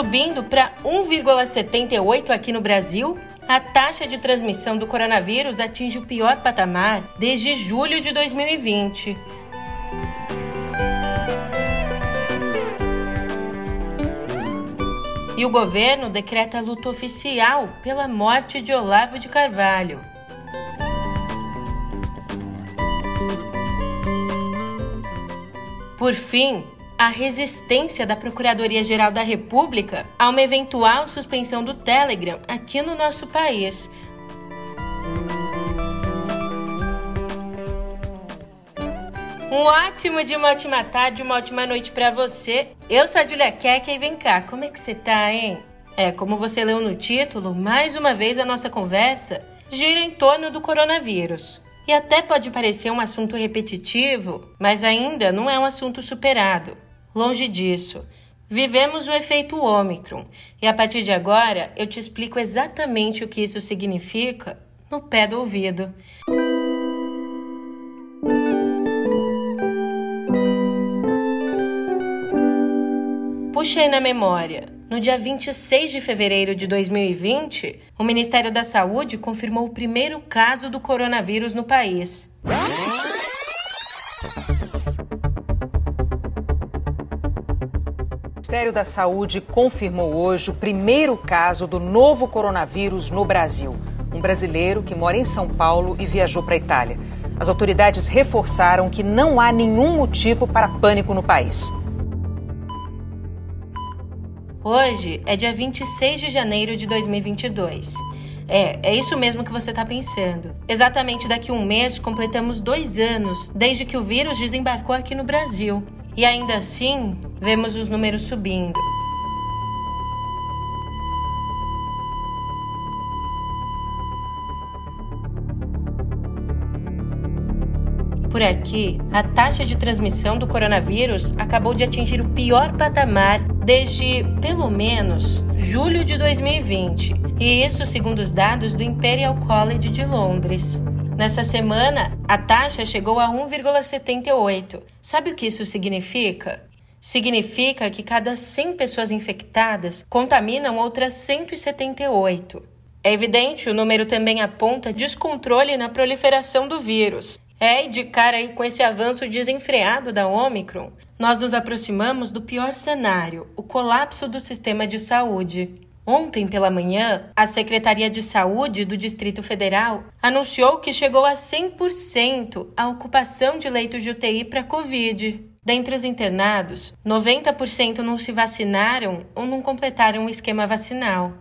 Subindo para 1,78 aqui no Brasil, a taxa de transmissão do coronavírus atinge o pior patamar desde julho de 2020. E o governo decreta luta oficial pela morte de Olavo de Carvalho. Por fim, a resistência da Procuradoria-Geral da República a uma eventual suspensão do Telegram aqui no nosso país. Um ótimo dia, uma ótima tarde, uma ótima noite para você. Eu sou a Julia Keck e vem cá, como é que você tá, hein? É, como você leu no título, mais uma vez a nossa conversa gira em torno do coronavírus. E até pode parecer um assunto repetitivo, mas ainda não é um assunto superado. Longe disso. Vivemos o efeito Ômicron e a partir de agora eu te explico exatamente o que isso significa no pé do ouvido. Puxa aí na memória. No dia 26 de fevereiro de 2020, o Ministério da Saúde confirmou o primeiro caso do coronavírus no país. Ministério da Saúde confirmou hoje o primeiro caso do novo coronavírus no Brasil. Um brasileiro que mora em São Paulo e viajou para a Itália. As autoridades reforçaram que não há nenhum motivo para pânico no país. Hoje é dia 26 de janeiro de 2022. É, é isso mesmo que você está pensando. Exatamente daqui a um mês completamos dois anos desde que o vírus desembarcou aqui no Brasil. E ainda assim, vemos os números subindo. Por aqui, a taxa de transmissão do coronavírus acabou de atingir o pior patamar desde, pelo menos, julho de 2020. E isso segundo os dados do Imperial College de Londres. Nessa semana, a taxa chegou a 1,78. Sabe o que isso significa? Significa que cada 100 pessoas infectadas contaminam outras 178. É evidente, o número também aponta descontrole na proliferação do vírus. É, e de cara aí com esse avanço desenfreado da Omicron, nós nos aproximamos do pior cenário, o colapso do sistema de saúde. Ontem pela manhã, a Secretaria de Saúde do Distrito Federal anunciou que chegou a 100% a ocupação de leitos de UTI para Covid. Dentre os internados, 90% não se vacinaram ou não completaram o esquema vacinal.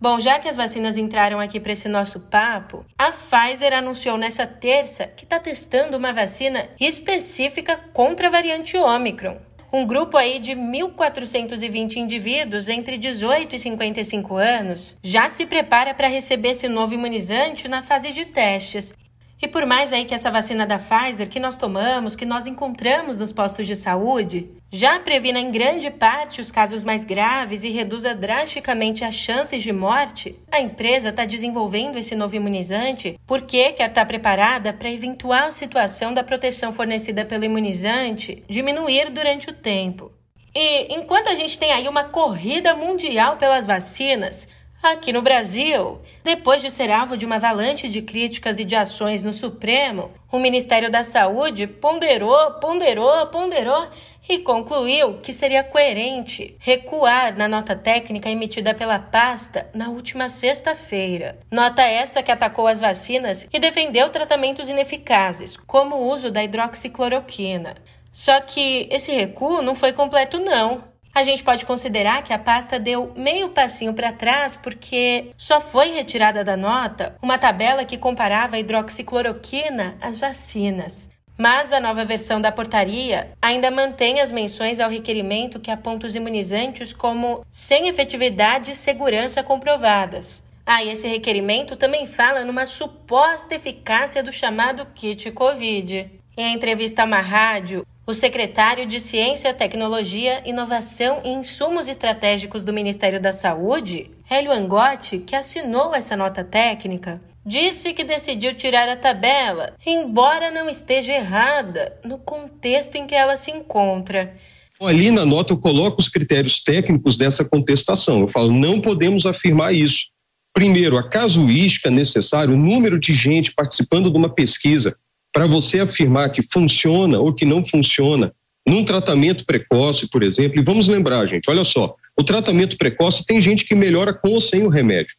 Bom, já que as vacinas entraram aqui para esse nosso papo, a Pfizer anunciou nessa terça que está testando uma vacina específica contra a variante Ômicron. Um grupo aí de 1.420 indivíduos entre 18 e 55 anos. Já se prepara para receber esse novo imunizante na fase de testes e por mais aí que essa vacina da Pfizer que nós tomamos, que nós encontramos nos postos de saúde, já previna em grande parte os casos mais graves e reduza drasticamente as chances de morte, a empresa está desenvolvendo esse novo imunizante porque quer estar tá preparada para a eventual situação da proteção fornecida pelo imunizante diminuir durante o tempo. E enquanto a gente tem aí uma corrida mundial pelas vacinas, Aqui no Brasil, depois de ser alvo de uma avalanche de críticas e de ações no Supremo, o Ministério da Saúde ponderou, ponderou, ponderou e concluiu que seria coerente recuar na nota técnica emitida pela pasta na última sexta-feira. Nota essa que atacou as vacinas e defendeu tratamentos ineficazes, como o uso da hidroxicloroquina. Só que esse recuo não foi completo, não. A gente pode considerar que a pasta deu meio passinho para trás porque só foi retirada da nota uma tabela que comparava a hidroxicloroquina às vacinas. Mas a nova versão da portaria ainda mantém as menções ao requerimento que aponta os imunizantes como sem efetividade e segurança comprovadas. Ah, e esse requerimento também fala numa suposta eficácia do chamado kit COVID. Em entrevista a uma rádio, o secretário de Ciência, Tecnologia, Inovação e Insumos Estratégicos do Ministério da Saúde, Hélio Angotti, que assinou essa nota técnica, disse que decidiu tirar a tabela, embora não esteja errada no contexto em que ela se encontra. Ali na nota eu coloco os critérios técnicos dessa contestação. Eu falo, não podemos afirmar isso. Primeiro, a casuística necessária, o número de gente participando de uma pesquisa para você afirmar que funciona ou que não funciona num tratamento precoce, por exemplo. E vamos lembrar, gente, olha só, o tratamento precoce tem gente que melhora com ou sem o remédio.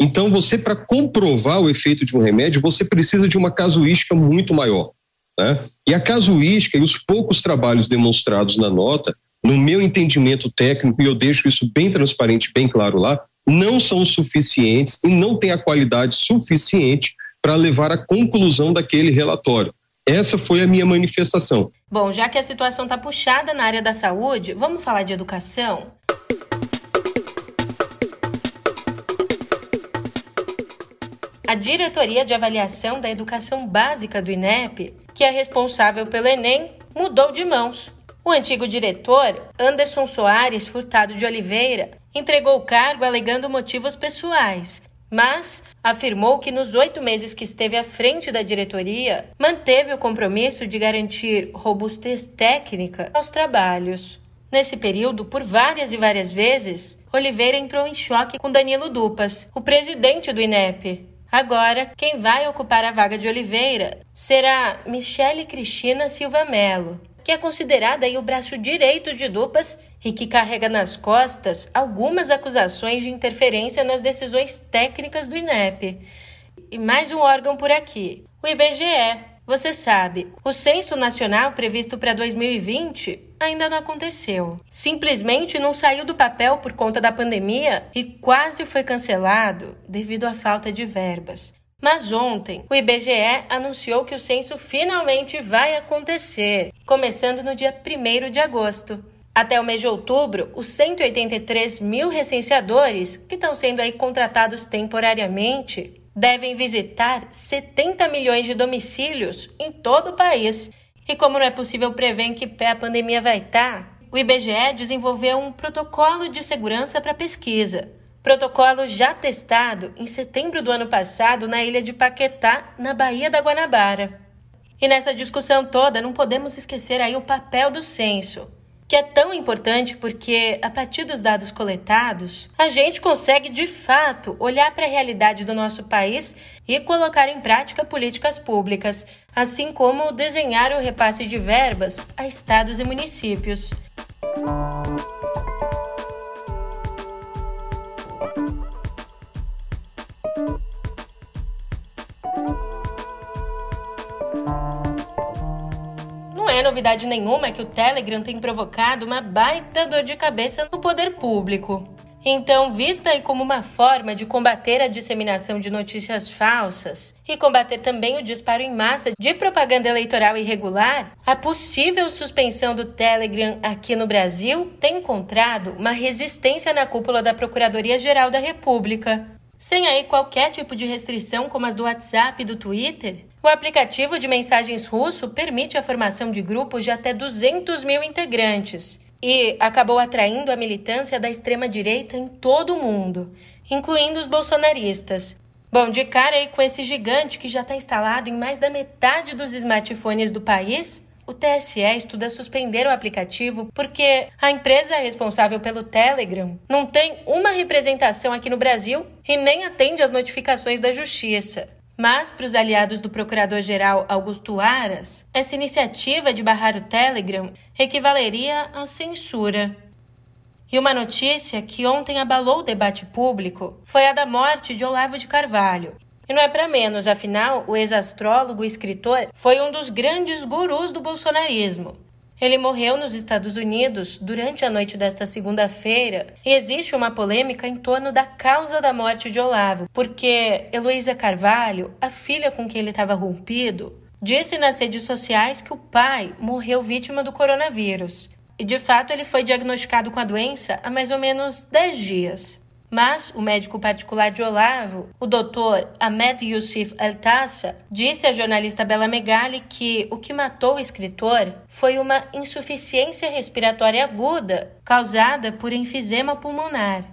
Então, você, para comprovar o efeito de um remédio, você precisa de uma casuística muito maior. Né? E a casuística e os poucos trabalhos demonstrados na nota, no meu entendimento técnico, e eu deixo isso bem transparente, bem claro lá, não são suficientes e não têm a qualidade suficiente para levar à conclusão daquele relatório. Essa foi a minha manifestação. Bom, já que a situação está puxada na área da saúde, vamos falar de educação? A Diretoria de Avaliação da Educação Básica do INEP, que é responsável pelo Enem, mudou de mãos. O antigo diretor, Anderson Soares Furtado de Oliveira, entregou o cargo alegando motivos pessoais, mas afirmou que nos oito meses que esteve à frente da diretoria, manteve o compromisso de garantir robustez técnica aos trabalhos. Nesse período, por várias e várias vezes, Oliveira entrou em choque com Danilo Dupas, o presidente do INEP, Agora, quem vai ocupar a vaga de Oliveira será Michele Cristina Silva Melo, que é considerada aí o braço direito de Dupas e que carrega nas costas algumas acusações de interferência nas decisões técnicas do INEP. E mais um órgão por aqui, o IBGE. Você sabe, o censo nacional previsto para 2020 ainda não aconteceu. Simplesmente não saiu do papel por conta da pandemia e quase foi cancelado devido à falta de verbas. Mas ontem, o IBGE anunciou que o censo finalmente vai acontecer, começando no dia 1 de agosto. Até o mês de outubro, os 183 mil recenseadores que estão sendo aí contratados temporariamente devem visitar 70 milhões de domicílios em todo o país e como não é possível prever em que pé a pandemia vai estar, o IBGE desenvolveu um protocolo de segurança para pesquisa. Protocolo já testado em setembro do ano passado na ilha de Paquetá, na Baía da Guanabara. E nessa discussão toda, não podemos esquecer aí o papel do censo que é tão importante porque, a partir dos dados coletados, a gente consegue de fato olhar para a realidade do nosso país e colocar em prática políticas públicas, assim como desenhar o repasse de verbas a estados e municípios. Novidade nenhuma que o Telegram tem provocado uma baita dor de cabeça no poder público. Então, vista aí como uma forma de combater a disseminação de notícias falsas e combater também o disparo em massa de propaganda eleitoral irregular, a possível suspensão do Telegram aqui no Brasil tem encontrado uma resistência na cúpula da Procuradoria-Geral da República. Sem aí qualquer tipo de restrição como as do WhatsApp e do Twitter, o aplicativo de mensagens russo permite a formação de grupos de até 200 mil integrantes e acabou atraindo a militância da extrema-direita em todo o mundo, incluindo os bolsonaristas. Bom, de cara aí com esse gigante que já está instalado em mais da metade dos smartphones do país, o TSE estuda suspender o aplicativo porque a empresa responsável pelo Telegram não tem uma representação aqui no Brasil e nem atende às notificações da Justiça. Mas, para os aliados do Procurador-Geral Augusto Aras, essa iniciativa de barrar o Telegram equivaleria à censura. E uma notícia que ontem abalou o debate público foi a da morte de Olavo de Carvalho. E não é para menos, afinal, o ex-astrólogo e escritor foi um dos grandes gurus do bolsonarismo. Ele morreu nos Estados Unidos durante a noite desta segunda-feira e existe uma polêmica em torno da causa da morte de Olavo, porque Heloísa Carvalho, a filha com quem ele estava rompido, disse nas redes sociais que o pai morreu vítima do coronavírus. E de fato ele foi diagnosticado com a doença há mais ou menos 10 dias. Mas o médico particular de Olavo, o doutor Ahmed Youssef Altassa, disse à jornalista Bela Megali que o que matou o escritor foi uma insuficiência respiratória aguda causada por enfisema pulmonar.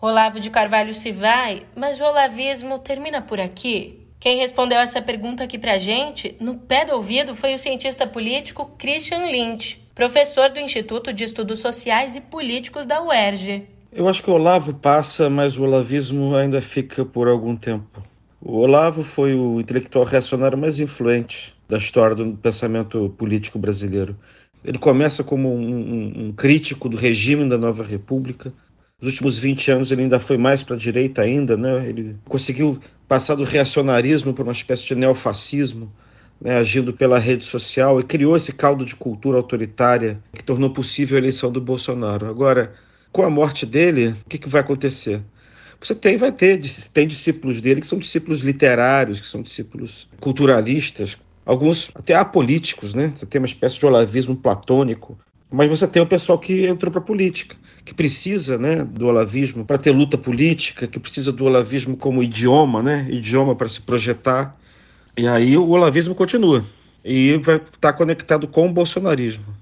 Olavo de Carvalho se vai, mas o olavismo termina por aqui? Quem respondeu essa pergunta aqui pra gente, no pé do ouvido, foi o cientista político Christian Lynch. professor do Instituto de Estudos Sociais e Políticos da UERJ. Eu acho que o Olavo passa, mas o olavismo ainda fica por algum tempo. O Olavo foi o intelectual reacionário mais influente da história do pensamento político brasileiro. Ele começa como um, um, um crítico do regime da nova república. Nos últimos 20 anos ele ainda foi mais para a direita ainda, né? Ele conseguiu passar do reacionarismo para uma espécie de neofascismo, né? agindo pela rede social e criou esse caldo de cultura autoritária que tornou possível a eleição do Bolsonaro. Agora, com a morte dele, o que, que vai acontecer? Você tem, vai ter, tem discípulos dele que são discípulos literários, que são discípulos culturalistas, alguns até apolíticos, né? Você tem uma espécie de olavismo platônico, mas você tem o pessoal que entrou para a política, que precisa, né, do olavismo para ter luta política, que precisa do olavismo como idioma, né? Idioma para se projetar. E aí o olavismo continua e vai estar conectado com o bolsonarismo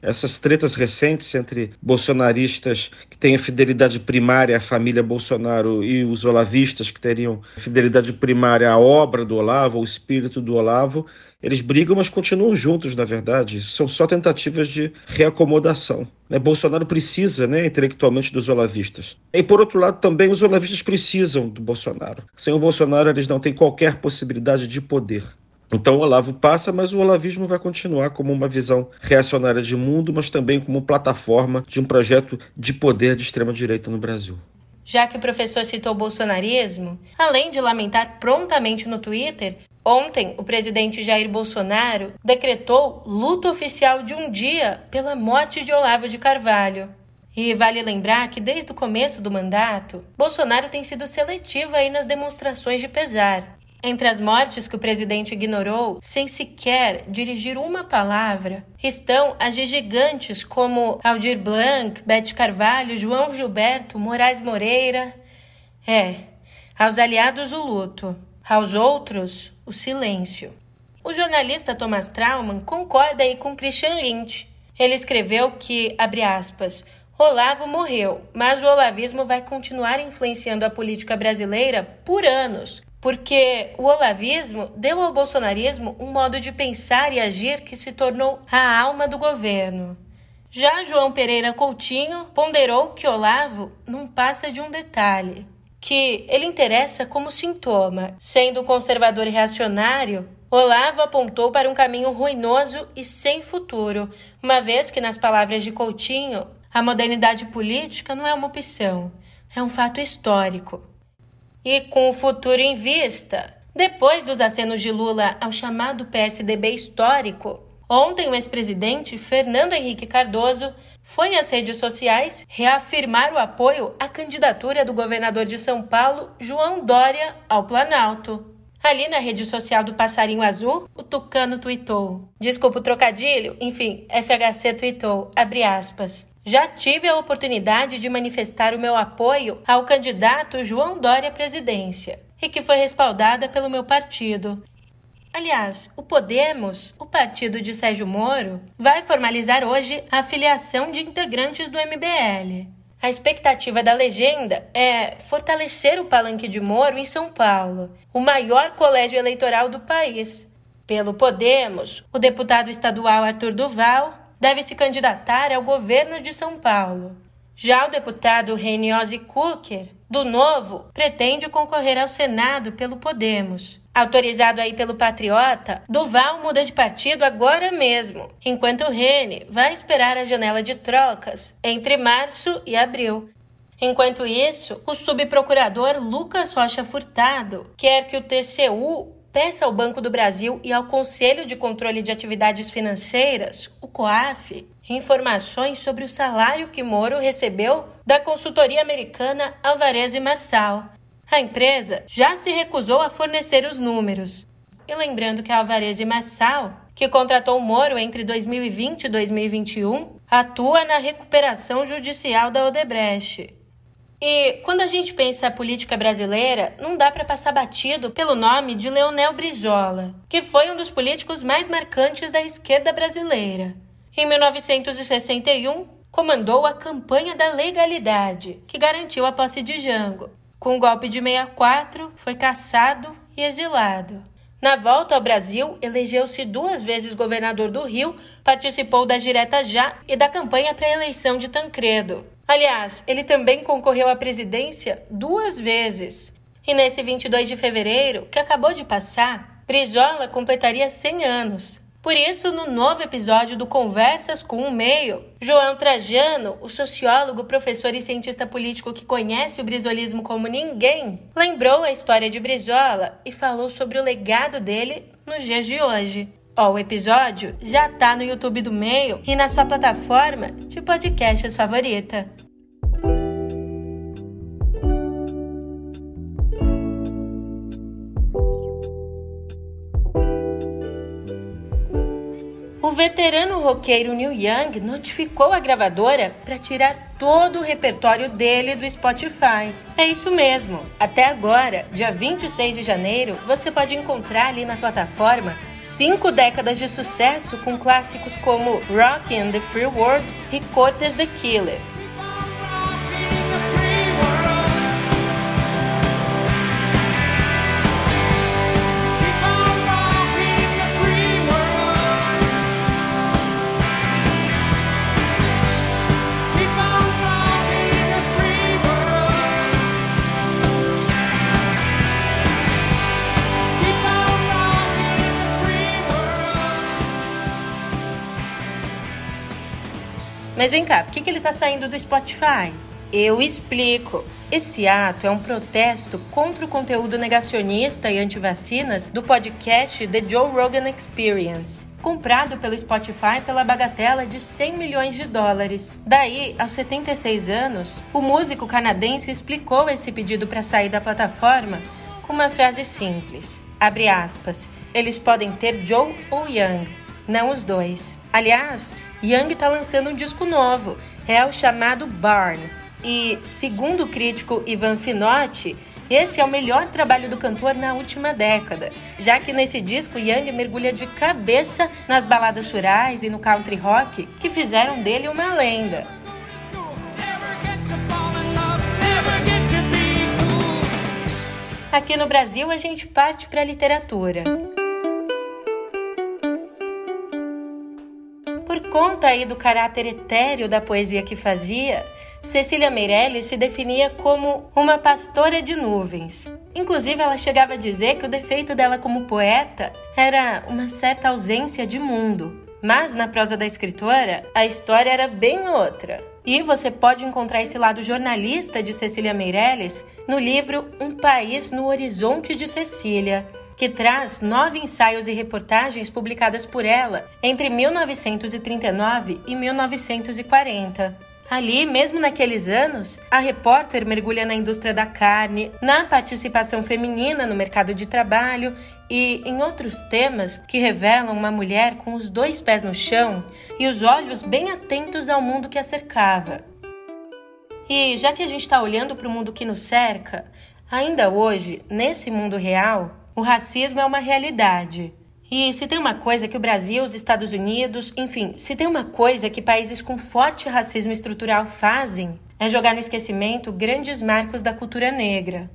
essas tretas recentes entre bolsonaristas que têm a fidelidade primária à família Bolsonaro e os olavistas que teriam fidelidade primária à obra do Olavo, ao espírito do Olavo, eles brigam, mas continuam juntos, na verdade. São só tentativas de reacomodação. Né? Bolsonaro precisa, né, intelectualmente, dos olavistas. E, por outro lado, também os olavistas precisam do Bolsonaro. Sem o Bolsonaro, eles não têm qualquer possibilidade de poder. Então o Olavo passa, mas o olavismo vai continuar como uma visão reacionária de mundo, mas também como plataforma de um projeto de poder de extrema-direita no Brasil. Já que o professor citou o bolsonarismo, além de lamentar prontamente no Twitter, ontem o presidente Jair Bolsonaro decretou luto oficial de um dia pela morte de Olavo de Carvalho. E vale lembrar que desde o começo do mandato, Bolsonaro tem sido seletivo aí nas demonstrações de pesar. Entre as mortes que o presidente ignorou, sem sequer dirigir uma palavra, estão as de gigantes como Aldir Blanc, Bete Carvalho, João Gilberto, Moraes Moreira. É, aos aliados o luto, aos outros o silêncio. O jornalista Thomas Trauman concorda aí com Christian Lynch. Ele escreveu que, abre aspas, Olavo morreu, mas o olavismo vai continuar influenciando a política brasileira por anos, porque o olavismo deu ao bolsonarismo um modo de pensar e agir que se tornou a alma do governo. Já João Pereira Coutinho ponderou que Olavo não passa de um detalhe, que ele interessa como sintoma. Sendo conservador e reacionário, Olavo apontou para um caminho ruinoso e sem futuro, uma vez que, nas palavras de Coutinho, a modernidade política não é uma opção, é um fato histórico e com o futuro em vista. Depois dos acenos de Lula ao chamado PSDB histórico, ontem o ex-presidente Fernando Henrique Cardoso foi às redes sociais reafirmar o apoio à candidatura do governador de São Paulo, João Dória, ao Planalto. Ali na rede social do Passarinho Azul, o Tucano tweetou. Desculpa o trocadilho, enfim, FHC tweetou, abre aspas. Já tive a oportunidade de manifestar o meu apoio ao candidato João Dória à presidência e que foi respaldada pelo meu partido. Aliás, o Podemos, o partido de Sérgio Moro, vai formalizar hoje a filiação de integrantes do MBL. A expectativa da legenda é fortalecer o palanque de Moro em São Paulo, o maior colégio eleitoral do país. Pelo Podemos, o deputado estadual Arthur Duval deve se candidatar ao governo de São Paulo. Já o deputado Reniose Cooker, do Novo, pretende concorrer ao Senado pelo Podemos. Autorizado aí pelo Patriota, Duval muda de partido agora mesmo, enquanto Rene vai esperar a janela de trocas entre março e abril. Enquanto isso, o subprocurador Lucas Rocha Furtado quer que o TCU peça ao Banco do Brasil e ao Conselho de Controle de Atividades Financeiras, o COAF, informações sobre o salário que Moro recebeu da consultoria americana Alvarez e Massal. A empresa já se recusou a fornecer os números. E lembrando que a Alvarez e Massal, que contratou Moro entre 2020 e 2021, atua na recuperação judicial da Odebrecht. E quando a gente pensa a política brasileira, não dá para passar batido pelo nome de Leonel Brizola, que foi um dos políticos mais marcantes da esquerda brasileira. Em 1961, comandou a campanha da legalidade, que garantiu a posse de Jango. Com o golpe de 64, foi caçado e exilado. Na volta ao Brasil, elegeu-se duas vezes governador do Rio, participou da Direta Já e da campanha para a eleição de Tancredo. Aliás, ele também concorreu à presidência duas vezes. E nesse 22 de fevereiro, que acabou de passar, Brizola completaria 100 anos. Por isso, no novo episódio do Conversas com o Meio, João Trajano, o sociólogo, professor e cientista político que conhece o brizolismo como ninguém, lembrou a história de Brizola e falou sobre o legado dele nos dias de hoje. Ó, o episódio já tá no YouTube do Meio e na sua plataforma de podcasts favorita. O veterano roqueiro Neil Young notificou a gravadora para tirar todo o repertório dele do Spotify. É isso mesmo. Até agora, dia 26 de janeiro, você pode encontrar ali na plataforma cinco décadas de sucesso com clássicos como Rock the Free World e Cortes the Killer. Mas vem cá, por que, que ele está saindo do Spotify? Eu explico. Esse ato é um protesto contra o conteúdo negacionista e anti-vacinas do podcast The Joe Rogan Experience, comprado pelo Spotify pela bagatela de 100 milhões de dólares. Daí, aos 76 anos, o músico canadense explicou esse pedido para sair da plataforma com uma frase simples. Abre aspas. Eles podem ter Joe ou Young, não os dois. Aliás, Young está lançando um disco novo, é o chamado Barn. E, segundo o crítico Ivan Finotti, esse é o melhor trabalho do cantor na última década, já que nesse disco Young mergulha de cabeça nas baladas rurais e no country rock que fizeram dele uma lenda. Aqui no Brasil a gente parte para a literatura. Conta aí do caráter etéreo da poesia que fazia, Cecília Meirelles se definia como uma pastora de nuvens. Inclusive, ela chegava a dizer que o defeito dela como poeta era uma certa ausência de mundo. Mas na prosa da escritora, a história era bem outra. E você pode encontrar esse lado jornalista de Cecília Meirelles no livro Um País no Horizonte de Cecília, que traz nove ensaios e reportagens publicadas por ela entre 1939 e 1940. Ali, mesmo naqueles anos, a repórter mergulha na indústria da carne, na participação feminina no mercado de trabalho e em outros temas que revelam uma mulher com os dois pés no chão e os olhos bem atentos ao mundo que a cercava. E já que a gente está olhando para o mundo que nos cerca, ainda hoje, nesse mundo real, o racismo é uma realidade. E se tem uma coisa que o Brasil, os Estados Unidos, enfim, se tem uma coisa que países com forte racismo estrutural fazem, é jogar no esquecimento grandes marcos da cultura negra.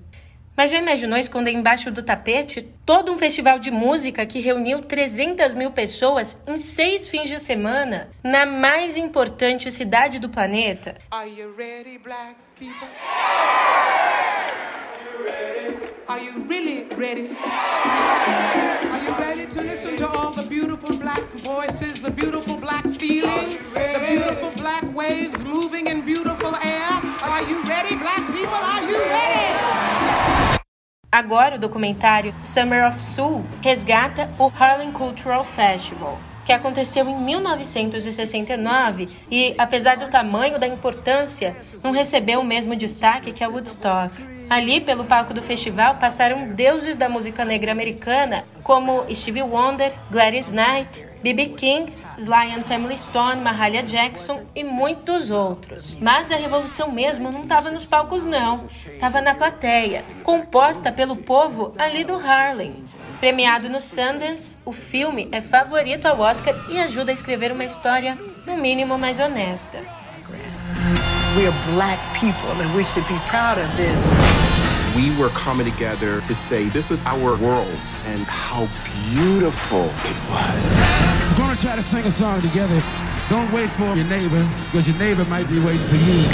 Mas já imaginou esconder embaixo do tapete todo um festival de música que reuniu 300 mil pessoas em seis fins de semana na mais importante cidade do planeta? Are you ready, black people? Are you really ready? Are you ready to listen to all the beautiful black voices, the beautiful black feeling, the beautiful black waves moving in beautiful air? Are you ready, black people? Are you ready? Agora o documentário Summer of Soul resgata o Harlem Cultural Festival, que aconteceu em 1969 e, apesar do tamanho da importância, não recebeu o mesmo destaque que a Woodstock. Ali, pelo palco do festival, passaram deuses da música negra americana, como Stevie Wonder, Gladys Knight, B.B. King, Sly and Family Stone, Mahalia Jackson e muitos outros. Mas a revolução mesmo não estava nos palcos não, estava na plateia, composta pelo povo ali do Harlem. Premiado no Sundance, o filme é favorito ao Oscar e ajuda a escrever uma história, no mínimo, mais honesta. We are black people and we should be proud of this. we were coming together to say this was our world and how beautiful it was. We're gonna try to sing a song together. Don't wait for your neighbor, because your neighbor might be waiting for you.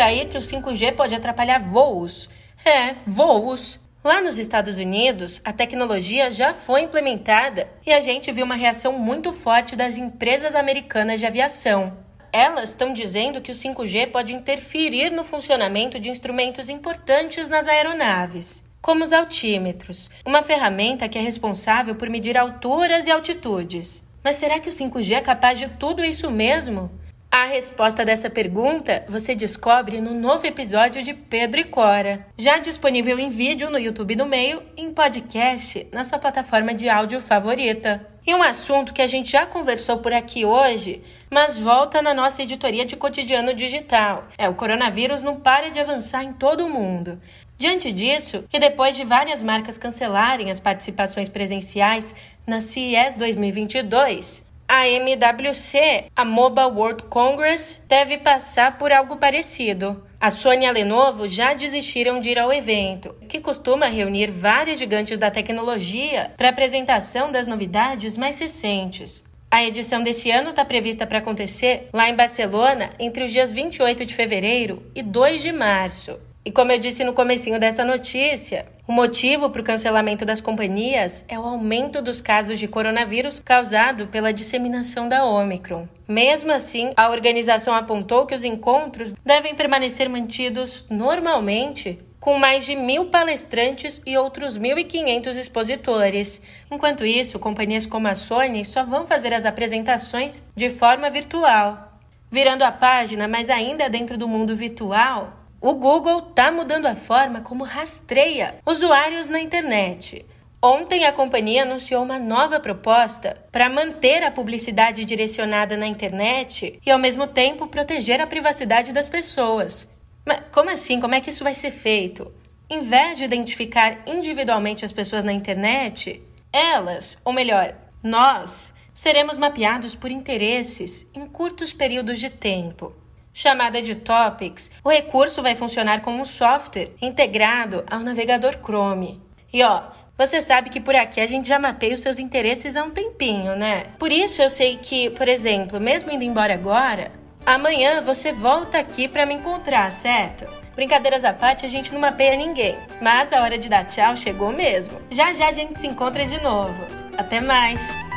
Aí que o 5G pode atrapalhar voos? É, voos. Lá nos Estados Unidos, a tecnologia já foi implementada e a gente viu uma reação muito forte das empresas americanas de aviação. Elas estão dizendo que o 5G pode interferir no funcionamento de instrumentos importantes nas aeronaves, como os altímetros, uma ferramenta que é responsável por medir alturas e altitudes. Mas será que o 5G é capaz de tudo isso mesmo? A resposta dessa pergunta você descobre no novo episódio de Pedro e Cora, já disponível em vídeo no YouTube do Meio e em podcast na sua plataforma de áudio favorita. E um assunto que a gente já conversou por aqui hoje, mas volta na nossa editoria de cotidiano digital. É, o coronavírus não para de avançar em todo o mundo. Diante disso, e depois de várias marcas cancelarem as participações presenciais na CES 2022, a MWC, a Mobile World Congress, deve passar por algo parecido. A Sony e a Lenovo já desistiram de ir ao evento, que costuma reunir vários gigantes da tecnologia para apresentação das novidades mais recentes. A edição desse ano está prevista para acontecer lá em Barcelona entre os dias 28 de fevereiro e 2 de março. E como eu disse no comecinho dessa notícia, o motivo para o cancelamento das companhias é o aumento dos casos de coronavírus causado pela disseminação da Omicron. Mesmo assim, a organização apontou que os encontros devem permanecer mantidos normalmente com mais de mil palestrantes e outros 1.500 expositores. Enquanto isso, companhias como a Sony só vão fazer as apresentações de forma virtual. Virando a página, mas ainda dentro do mundo virtual, o Google está mudando a forma como rastreia usuários na internet. Ontem, a companhia anunciou uma nova proposta para manter a publicidade direcionada na internet e, ao mesmo tempo, proteger a privacidade das pessoas. Mas como assim? Como é que isso vai ser feito? Em vez de identificar individualmente as pessoas na internet, elas, ou melhor, nós, seremos mapeados por interesses em curtos períodos de tempo chamada de Topics, o recurso vai funcionar como um software integrado ao navegador Chrome. E ó, você sabe que por aqui a gente já mapeia os seus interesses há um tempinho, né? Por isso eu sei que, por exemplo, mesmo indo embora agora, amanhã você volta aqui para me encontrar, certo? Brincadeiras à parte, a gente não mapeia ninguém, mas a hora de dar tchau chegou mesmo. Já já a gente se encontra de novo. Até mais!